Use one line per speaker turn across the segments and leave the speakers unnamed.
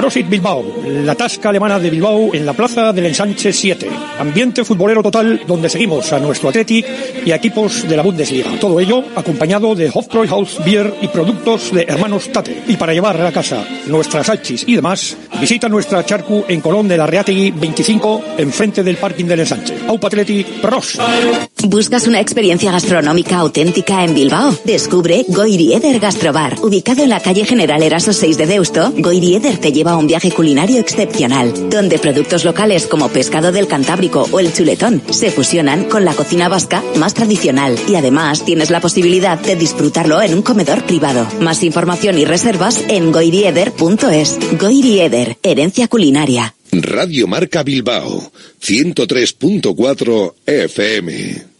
Prosit Bilbao, la tasca alemana de Bilbao en la plaza del Ensanche 7. Ambiente futbolero total donde seguimos a nuestro Atleti y a equipos de la Bundesliga. Todo ello acompañado de Hofbräuhaus Beer y productos de hermanos Tate. Y para llevar a la casa nuestras salchis y demás, visita nuestra charcu en Colón de la Reategui 25, enfrente del parking del Ensanche. Aupa Atleti, pros.
¿Buscas una experiencia gastronómica auténtica en Bilbao? Descubre Goirieder Gastrobar. Ubicado en la calle General Eraso 6 de Deusto, Goirieder te lleva a un viaje culinario excepcional, donde productos locales como pescado del Cantábrico o el chuletón se fusionan con la cocina vasca más tradicional y además tienes la posibilidad de disfrutarlo en un comedor privado. Más información y reservas en goirieder.es. Goirieder, herencia culinaria.
Radio Marca Bilbao, 103.4 FM.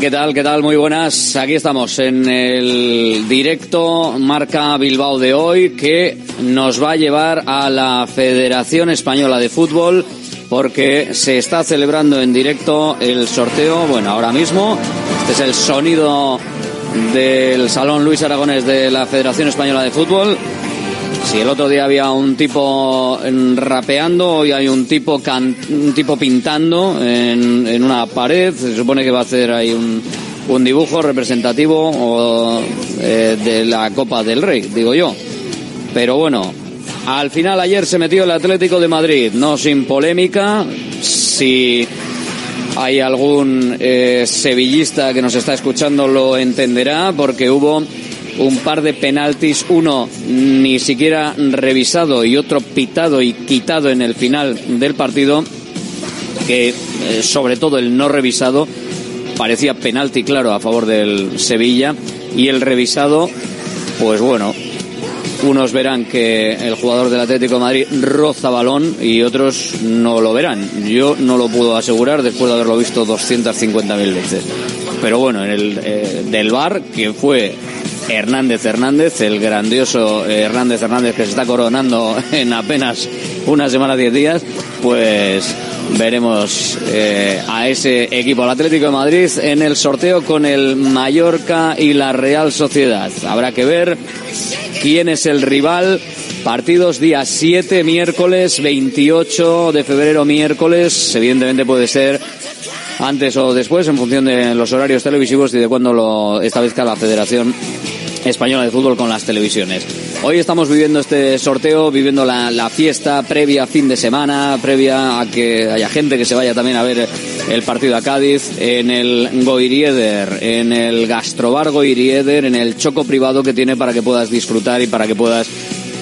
¿Qué tal? ¿Qué tal? Muy buenas. Aquí estamos en el directo Marca Bilbao de hoy que nos va a llevar a la Federación Española de Fútbol porque se está celebrando en directo el sorteo, bueno, ahora mismo. Este es el sonido del Salón Luis Aragones de la Federación Española de Fútbol. Si el otro día había un tipo rapeando, hoy hay un tipo un tipo pintando en, una pared. Se supone que va a hacer ahí un, dibujo representativo eh, de la Copa del Rey, digo yo. Pero bueno, al final ayer se metió el Atlético de Madrid, no sin polémica. Si hay algún eh, sevillista que nos está escuchando lo entenderá, porque hubo un par de penaltis, uno ni siquiera revisado y otro pitado y quitado en el final del partido, que eh, sobre todo el no revisado parecía penalti claro a favor del Sevilla y el revisado, pues bueno, unos verán que el jugador del Atlético de Madrid roza balón y otros no lo verán. Yo no lo puedo asegurar después de haberlo visto 250.000 veces. Pero bueno, en el eh, del bar, que fue Hernández Hernández, el grandioso eh, Hernández Hernández que se está coronando en apenas una semana, diez días, pues veremos eh, a ese equipo, el Atlético de Madrid, en el sorteo con el Mallorca y la Real Sociedad. Habrá que ver quién es el rival. Partidos día 7, miércoles 28 de febrero, miércoles. Evidentemente puede ser antes o después en función de los horarios televisivos y de cuándo lo establezca la Federación Española de Fútbol con las televisiones. Hoy estamos viviendo este sorteo, viviendo la, fiesta previa fin de semana, previa a que haya gente que se vaya también a ver el partido a Cádiz, en el Goirieder, en el Gastrobar Goirieder, en el choco privado que tiene para que puedas disfrutar y para que puedas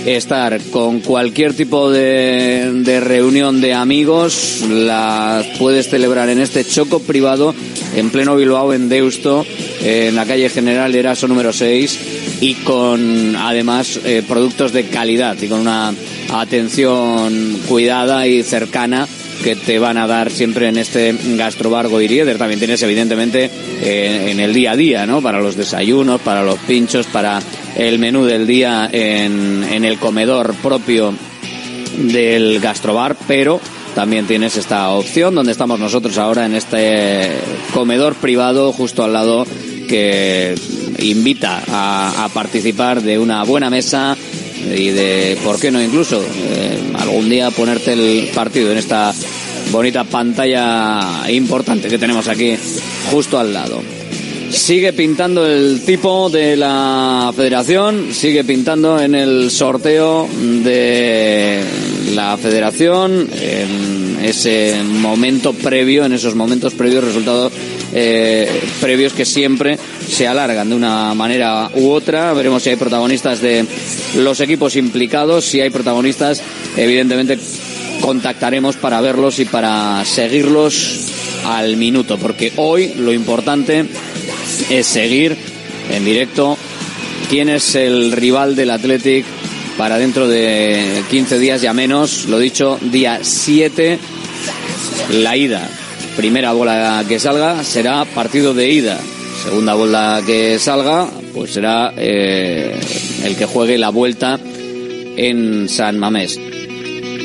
estar con cualquier tipo de, reunión de amigos, la puedes celebrar en este choco privado en pleno Bilbao, en Deusto, en la calle General Eraso número 6 y con además eh, productos de calidad y con una atención cuidada y cercana que te van a dar siempre en este gastrobar Goirieder. También tienes evidentemente eh, en el día a día, ¿no? Para los desayunos, para los pinchos, para el menú del día en, en el comedor propio del gastrobar, pero también tienes esta opción donde estamos nosotros ahora en este comedor privado justo al lado que invita a, participar de una buena mesa y de, ¿por qué no incluso? Eh, algún día ponerte el partido en esta bonita pantalla importante que tenemos aquí justo al lado. Sigue pintando el tipo de la federación, sigue pintando en el sorteo de la federación, en ese momento previo, en esos momentos previos, resultados eh, previos que siempre se alargan de una manera u otra. Veremos si hay protagonistas de los equipos implicados, si hay protagonistas, evidentemente contactaremos para verlos y para seguirlos al minuto, porque hoy lo importante es seguir en directo quién es el rival del Athletic para dentro de 15 días ya menos, lo dicho, día 7, la ida. Primera bola que salga será partido de ida. Segunda bola que salga, pues será eh, el que juegue la vuelta en San Mamés.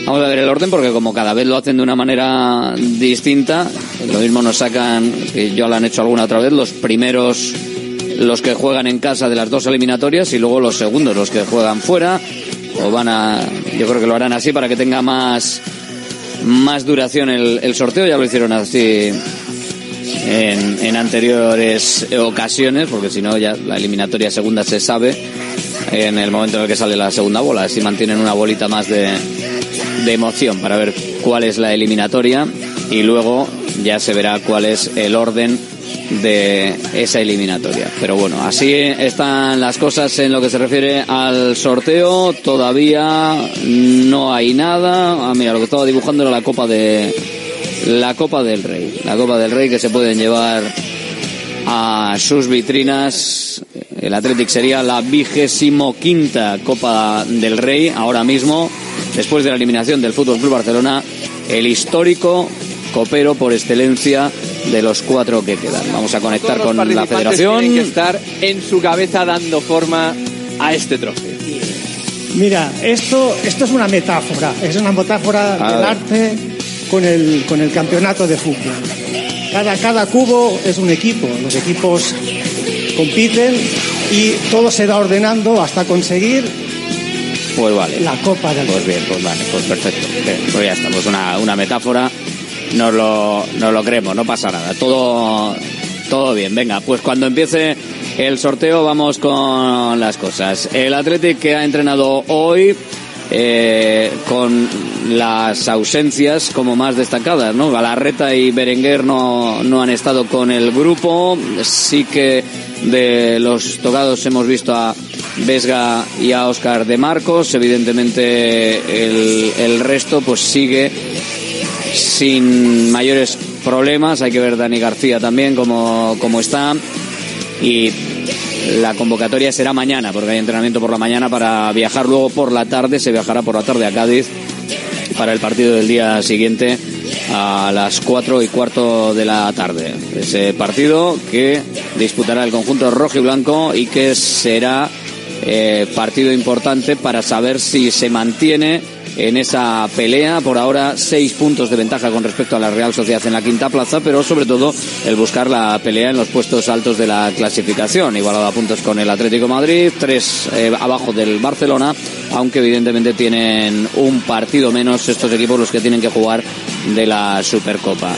Vamos a ver el orden porque como cada vez lo hacen de una manera distinta, lo mismo nos sacan, que ya lo han hecho alguna otra vez, los primeros los que juegan en casa de las dos eliminatorias y luego los segundos, los que juegan fuera. O van a, yo creo que lo harán así para que tenga más, más duración el, el sorteo. Ya lo hicieron así en, anteriores ocasiones, porque si no ya la eliminatoria segunda se sabe en el momento en el que sale la segunda bola. Así mantienen una bolita más de emoción para ver cuál es la eliminatoria y luego ya se verá cuál es el orden de esa eliminatoria. Pero bueno, así están las cosas en lo que se refiere al sorteo. Todavía no hay nada. Ah, mira, lo que estaba dibujando era la Copa de la Copa del Rey. La Copa del Rey que se pueden llevar a sus vitrinas. El Athletic sería la vigésimo quinta Copa del Rey ahora mismo, después de la eliminación del Fútbol Club Barcelona, el histórico copero por excelencia de los cuatro que quedan. Vamos a conectar con la federación.
Tienen que estar en su cabeza dando forma a este trofeo.
Mira, esto, esto es una metáfora, es una metáfora
A
del
ver.
arte con el, con el campeonato de fútbol. Cada, cada cubo es un equipo, los equipos compiten y todo se va ordenando hasta conseguir
Pues vale.
la Copa del
Pues bien, pues vale, pues perfecto. Bien, pues ya está, pues una, una metáfora, nos lo, lo creemos, no pasa nada, todo, todo bien. Venga, pues cuando empiece el sorteo vamos con las cosas. El Athletic que ha entrenado hoy eh, con las ausencias como más destacadas, ¿no? Galarreta y Berenguer no, no han estado con el grupo, sí que de los tocados hemos visto a Vesga y a Oscar de Marcos, evidentemente el, el resto pues sigue sin mayores problemas, hay que ver Dani García también como, está. Y la convocatoria será mañana porque hay entrenamiento por la mañana para viajar. Luego por la tarde, se viajará por la tarde a Cádiz para el partido del día siguiente a las cuatro y cuarto de la tarde. Ese partido que disputará el conjunto rojo y blanco y que será eh, partido importante para saber si se mantiene en esa pelea. Por ahora, seis puntos de ventaja con respecto a la Real Sociedad en la quinta plaza, pero sobre todo el buscar la pelea en los puestos altos de la clasificación. Igualado a puntos con el Atlético Madrid, tres eh, abajo del Barcelona, aunque evidentemente tienen un partido menos estos equipos los que tienen que jugar de la Supercopa.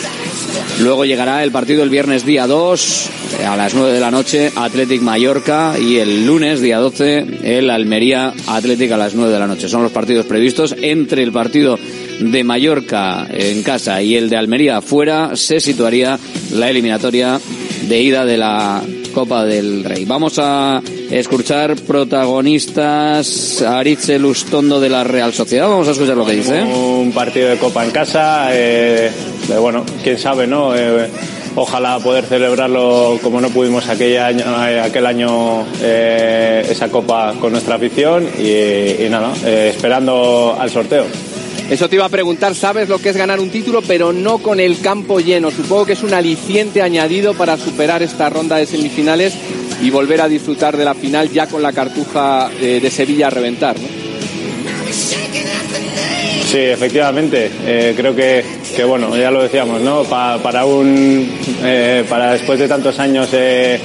Luego llegará el partido el viernes día 2 a las 9 de la noche Athletic Mallorca y el lunes día 12 el Almería Athletic a las 9 de la noche. Son los partidos previstos. Entre el partido de Mallorca en casa y el de Almería fuera se situaría la eliminatoria de ida de la Copa del Rey. Vamos a escuchar protagonistas Aritze Lustondo de la Real Sociedad. Vamos a escuchar lo que dice.
Un partido de Copa en casa, eh, bueno, quién sabe, ¿no? Eh, ojalá poder celebrarlo como no pudimos aquel año, eh, aquel año eh, esa Copa con nuestra afición y, y nada, eh, esperando al sorteo.
Eso te iba a preguntar, sabes lo que es ganar un título, pero no con el campo lleno. Supongo que es un aliciente añadido para superar esta ronda de semifinales y volver a disfrutar de la final ya con la cartuja eh, de Sevilla a reventar. ¿no?
Sí, efectivamente. Eh, creo que, que, bueno, ya lo decíamos, ¿no? Pa- para un, eh, para después de tantos años eh,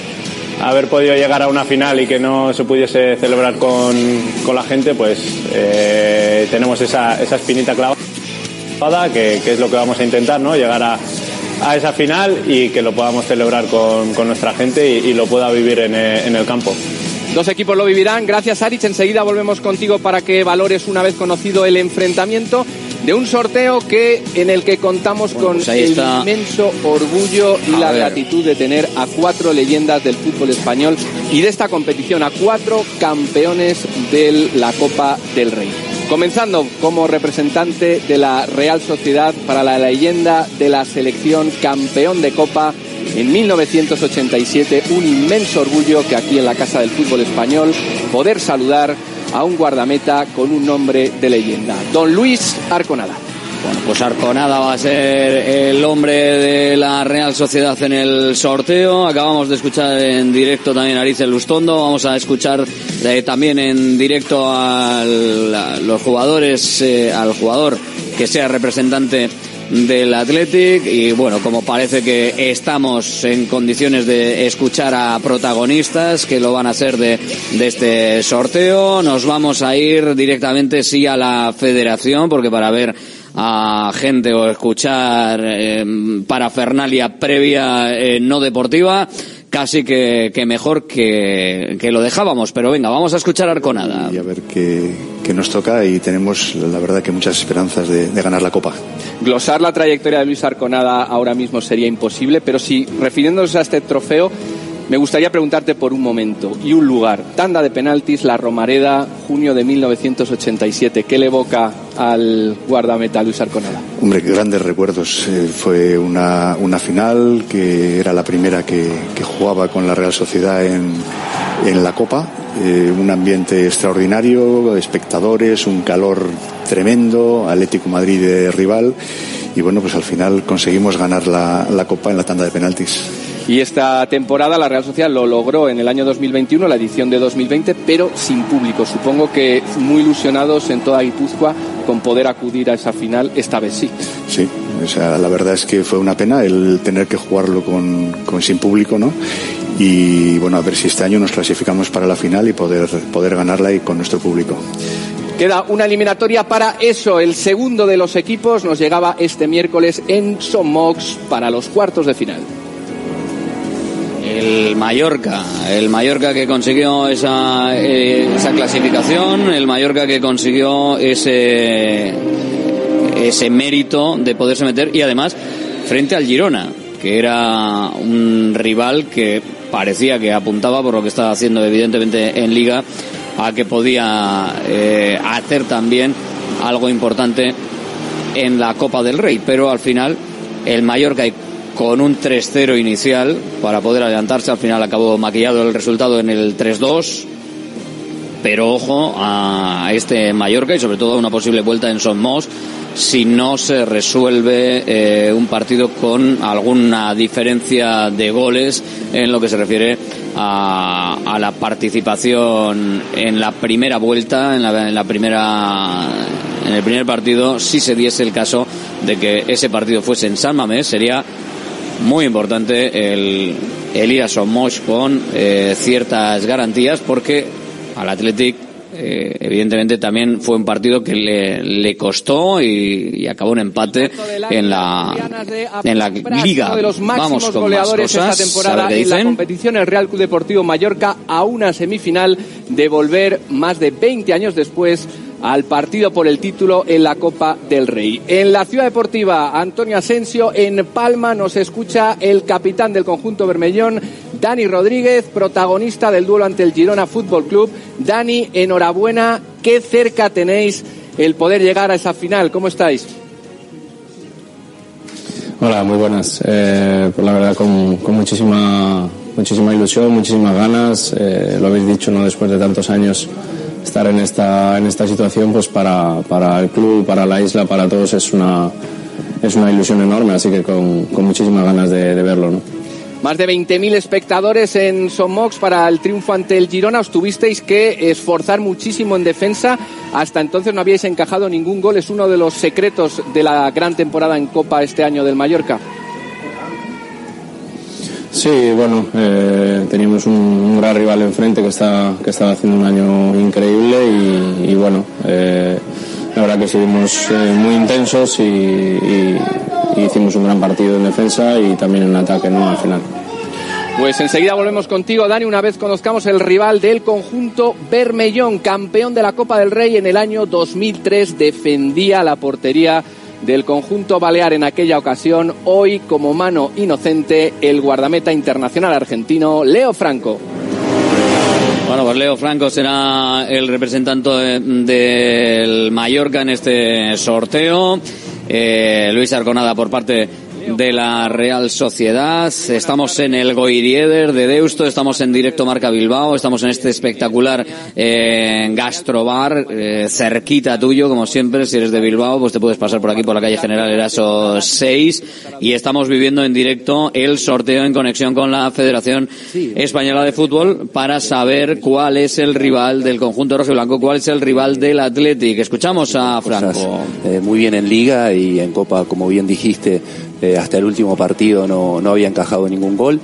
haber podido llegar a una final y que no se pudiese celebrar con, con la gente, pues eh, tenemos esa, esa espinita clavada, que, que es lo que vamos a intentar, ¿no? Llegar a, a esa final y que lo podamos celebrar con, con nuestra gente y, lo pueda vivir en, eh, en el campo.
Dos equipos lo vivirán. Gracias, Arich. Enseguida volvemos contigo para que valores una vez conocido el enfrentamiento. De un sorteo que en el que contamos con
pues ahí
el
está.
inmenso orgullo y
A
la
ver.
gratitud de tener a cuatro leyendas del fútbol español y de esta competición, a cuatro campeones de la Copa del Rey. Comenzando como representante de la Real Sociedad para la leyenda de la selección campeón de Copa en 1987, un inmenso orgullo que aquí en la Casa del Fútbol Español poder saludar a un guardameta con un nombre de leyenda, don Luis Arconada.
Bueno, pues Arconada va a ser el hombre de la Real Sociedad en el sorteo. Acabamos de escuchar en directo también a Ariel Lustondo. Vamos a escuchar eh, también en directo a los jugadores, eh, al jugador que sea representante del Athletic y bueno, como parece que estamos en condiciones de escuchar a protagonistas que lo van a hacer de, de este sorteo, nos vamos a ir directamente sí a la federación porque para ver a gente o escuchar eh, parafernalia previa eh, no deportiva casi que, que mejor que, que lo dejábamos pero venga vamos a escuchar Arconada
y a ver qué, qué nos toca y tenemos la verdad que muchas esperanzas de, de ganar la Copa.
Glosar la trayectoria de Luis Arconada ahora mismo sería imposible, pero si refiriéndonos a este trofeo, me gustaría preguntarte por un momento y un lugar. Tanda de penaltis, La Romareda, junio de 1987. ¿Qué le evoca al guardameta Luis Arconada?
Hombre, grandes recuerdos. Eh, fue una, una final que era la primera que, jugaba con la Real Sociedad en, en la Copa. Eh, un ambiente extraordinario, espectadores, un calor tremendo, Atlético Madrid de rival. Y bueno, pues al final conseguimos ganar la, la Copa en la tanda de penaltis.
Y esta temporada la Real Sociedad lo logró en el año 2021, la edición de 2020, pero sin público. Supongo que muy ilusionados en toda Guipúzcoa con poder acudir a esa final, esta vez sí.
Sí, o sea, la verdad es que fue una pena el tener que jugarlo con, con sin público, ¿no? Y bueno, a ver si este año nos clasificamos para la final y poder, poder ganarla y con nuestro público.
Queda una eliminatoria para eso. El segundo de los equipos nos llegaba este miércoles en Somox para los cuartos de final.
El Mallorca, el Mallorca que consiguió esa, eh, esa clasificación, el Mallorca que consiguió ese, ese mérito de poderse meter y además frente al Girona, que era un rival que parecía que apuntaba por lo que estaba haciendo evidentemente en liga a que podía eh, hacer también algo importante en la Copa del Rey, pero al final el Mallorca y con un 3-0 inicial para poder adelantarse. Al final acabó maquillado el resultado en el 3-2. Pero ojo a este Mallorca y sobre todo a una posible vuelta en Son Mos si no se resuelve eh, un partido con alguna diferencia de goles en lo que se refiere a, a la participación en la primera vuelta, en la, en la primera en el primer partido, si se diese el caso de que ese partido fuese en San Mamés, sería muy importante el, el ir a Somos con eh, ciertas garantías porque al Athletic eh, evidentemente también fue un partido que le, le costó y, y acabó un empate en la en la liga.
De los máximos
Vamos con más
goleadores
cosas.
esta temporada en la competición, el Real Club Deportivo Mallorca a una semifinal de volver más de 20 años después al partido por el título en la Copa del Rey. En la Ciudad Deportiva, Antonio Asensio, en Palma nos escucha el capitán del conjunto Bermellón, Dani Rodríguez, protagonista del duelo ante el Girona Fútbol Club. Dani, enhorabuena, qué cerca tenéis el poder llegar a esa final. ¿Cómo estáis?
Hola, muy buenas. Eh, pues la verdad con, muchísima muchísima ilusión, muchísimas ganas. Eh, lo habéis dicho, no después de tantos años estar en esta en esta situación, pues para, para el club, para la isla, para todos es una es una ilusión enorme. Así que con, con muchísimas ganas de, de verlo. ¿no?
Más de 20.000 espectadores en Somox para el triunfo ante el Girona. Os tuvisteis que esforzar muchísimo en defensa. Hasta entonces no habíais encajado ningún gol. Es uno de los secretos de la gran temporada en Copa este año del Mallorca.
Sí, bueno, eh, teníamos un, gran rival enfrente que está que estaba haciendo un año increíble y, y bueno, eh, la verdad que seguimos eh, muy intensos y hicimos un gran partido en defensa y también en ataque, ¿no? Al final.
Pues enseguida volvemos contigo, Dani, una vez conozcamos el rival del conjunto Bermellón, campeón de la Copa del Rey en el año 2003, defendía la portería del conjunto balear en aquella ocasión, hoy como mano inocente el guardameta internacional argentino Leo Franco.
Bueno, pues Leo Franco será el representante del Mallorca en este sorteo. Eh, Luis Arconada por parte de la Real Sociedad. Estamos en el Goirieder de Deusto, estamos en directo Marca Bilbao, estamos en este espectacular eh, gastrobar eh, cerquita tuyo, como siempre. Si eres de Bilbao, pues te puedes pasar por aquí por la calle General Eraso 6 y estamos viviendo en directo el sorteo en conexión con la Federación Española de Fútbol para saber cuál es el rival del conjunto rojo y blanco, cuál es el rival del Athletic. Escuchamos a Franco.
Eh, muy bien en Liga y en Copa, como bien dijiste, hasta el último partido no, no había encajado ningún gol.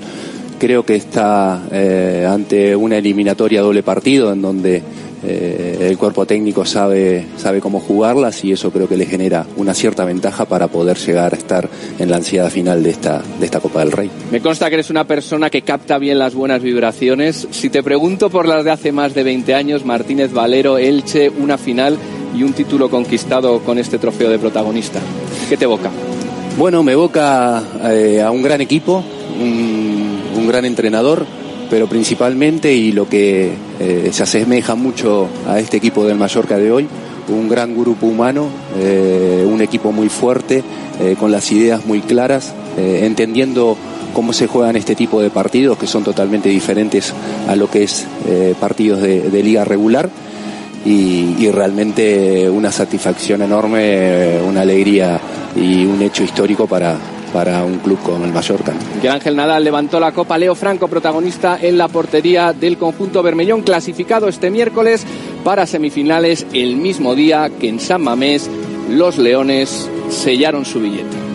Creo que está eh, ante una eliminatoria doble partido en donde eh, el cuerpo técnico sabe, sabe cómo jugarlas y eso creo que le genera una cierta ventaja para poder llegar a estar en la ansiedad final de esta, de esta Copa del Rey.
Me consta que eres una persona que capta bien las buenas vibraciones. Si te pregunto por las de hace más de 20 años, Martínez Valero, Elche, una final y un título conquistado con este trofeo de protagonista, ¿qué te evoca?
Bueno, me evoca eh, a un gran equipo, un, gran entrenador, pero principalmente, y lo que eh, se asemeja mucho a este equipo del Mallorca de hoy, un gran grupo humano, eh, un equipo muy fuerte, con las ideas muy claras, entendiendo cómo se juegan este tipo de partidos, que son totalmente diferentes a lo que es partidos de liga regular. Y, realmente una satisfacción enorme, una alegría y un hecho histórico para, para un club como el Mallorca.
Que Ángel Nadal levantó la copa, Leo Franco protagonista en la portería del conjunto Bermellón, clasificado este miércoles para semifinales el mismo día que en San Mamés los Leones sellaron su billete.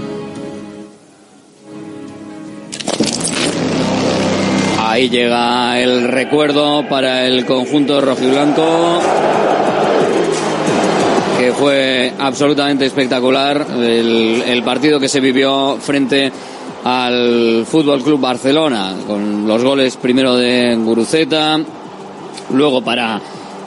Ahí llega el recuerdo para el conjunto rojiblanco que fue absolutamente espectacular el, partido que se vivió frente al Fútbol Club Barcelona con los goles primero de Guruceta luego para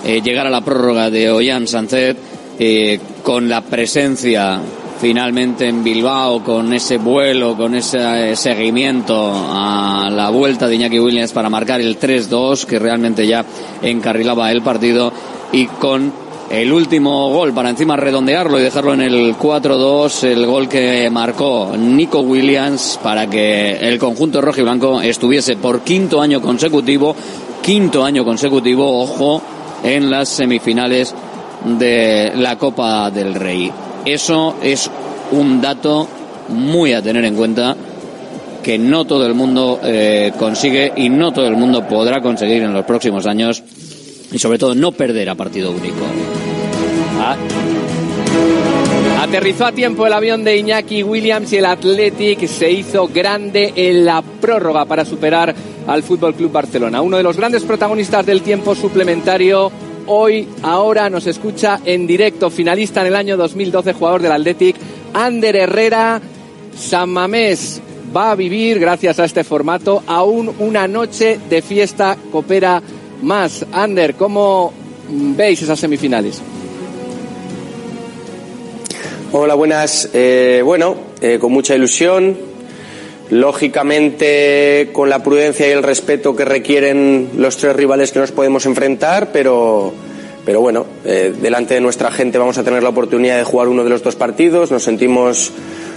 eh, llegar a la prórroga de Ollán Sancet eh, con la presencia finalmente en Bilbao con ese vuelo, con ese seguimiento a la vuelta de Iñaki Williams para marcar el 3-2 que realmente ya encarrilaba el partido y con el último gol para encima redondearlo y dejarlo en el 4-2, el gol que marcó Nico Williams para que el conjunto rojo y blanco estuviese por quinto año consecutivo, quinto año consecutivo, ojo, en las semifinales de la Copa del Rey. Eso es un dato muy a tener en cuenta que no todo el mundo eh, consigue y no todo el mundo podrá conseguir en los próximos años y sobre todo no perder a partido único.
Ah. Aterrizó a tiempo el avión de Iñaki Williams y el Athletic se hizo grande en la prórroga para superar al Fútbol Club Barcelona. Uno de los grandes protagonistas del tiempo suplementario hoy, ahora nos escucha en directo, finalista en el año 2012, jugador del Athletic, Ander Herrera. San Mamés va a vivir, gracias a este formato, aún una noche de fiesta coopera más. Ander, ¿cómo veis esas semifinales?
Hola, buenas. Eh, bueno, eh, con mucha ilusión, lógicamente con la prudencia y el respeto que requieren los tres rivales que nos podemos enfrentar, pero, pero bueno, eh, delante de nuestra gente vamos a tener la oportunidad de jugar uno de los dos partidos, nos sentimos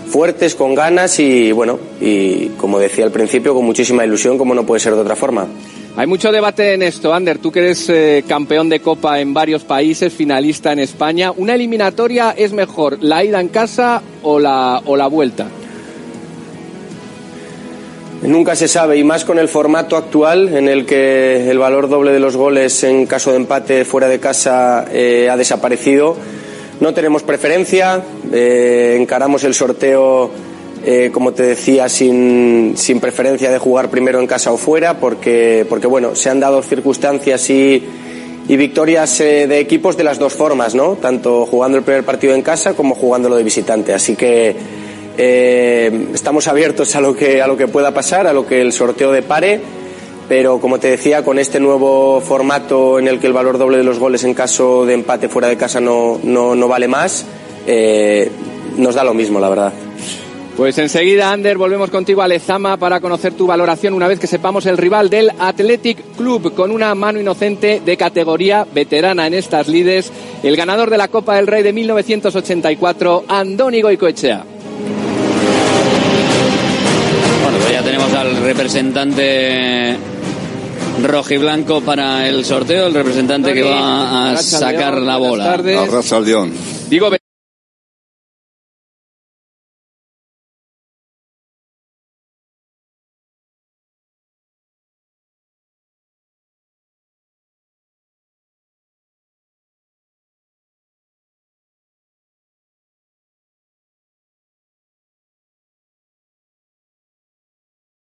fuertes, con ganas y bueno, y como decía al principio, con muchísima ilusión, como no puede ser de otra forma.
Hay mucho debate en esto, Ander. Tú que eres eh, campeón de Copa en varios países, finalista en España. ¿Una eliminatoria es mejor, la ida en casa o la, o la vuelta?
Nunca se sabe, y más con el formato actual en el que el valor doble de los goles en caso de empate fuera de casa eh, ha desaparecido. No tenemos preferencia, eh, encaramos el sorteo, eh, como te decía, sin, sin, preferencia de jugar primero en casa o fuera, porque, porque bueno, se han dado circunstancias y, y victorias de equipos de las dos formas, ¿no? Tanto jugando el primer partido en casa como jugándolo de visitante. Así que Eh, estamos abiertos a lo que a lo que pueda pasar, a lo que el sorteo depare, pero como te decía, con este nuevo formato en el que el valor doble de los goles en caso de empate fuera de casa no, no, no vale más, eh, nos da lo mismo, la verdad.
Pues enseguida, Ander, volvemos contigo a Lezama para conocer tu valoración una vez que sepamos el rival del Athletic Club con una mano inocente de categoría veterana en estas lides, el ganador de la Copa del Rey de 1984, Andoni Goicoechea.
Ya tenemos al representante rojiblanco para el sorteo, el representante que va a sacar la bola.
Digo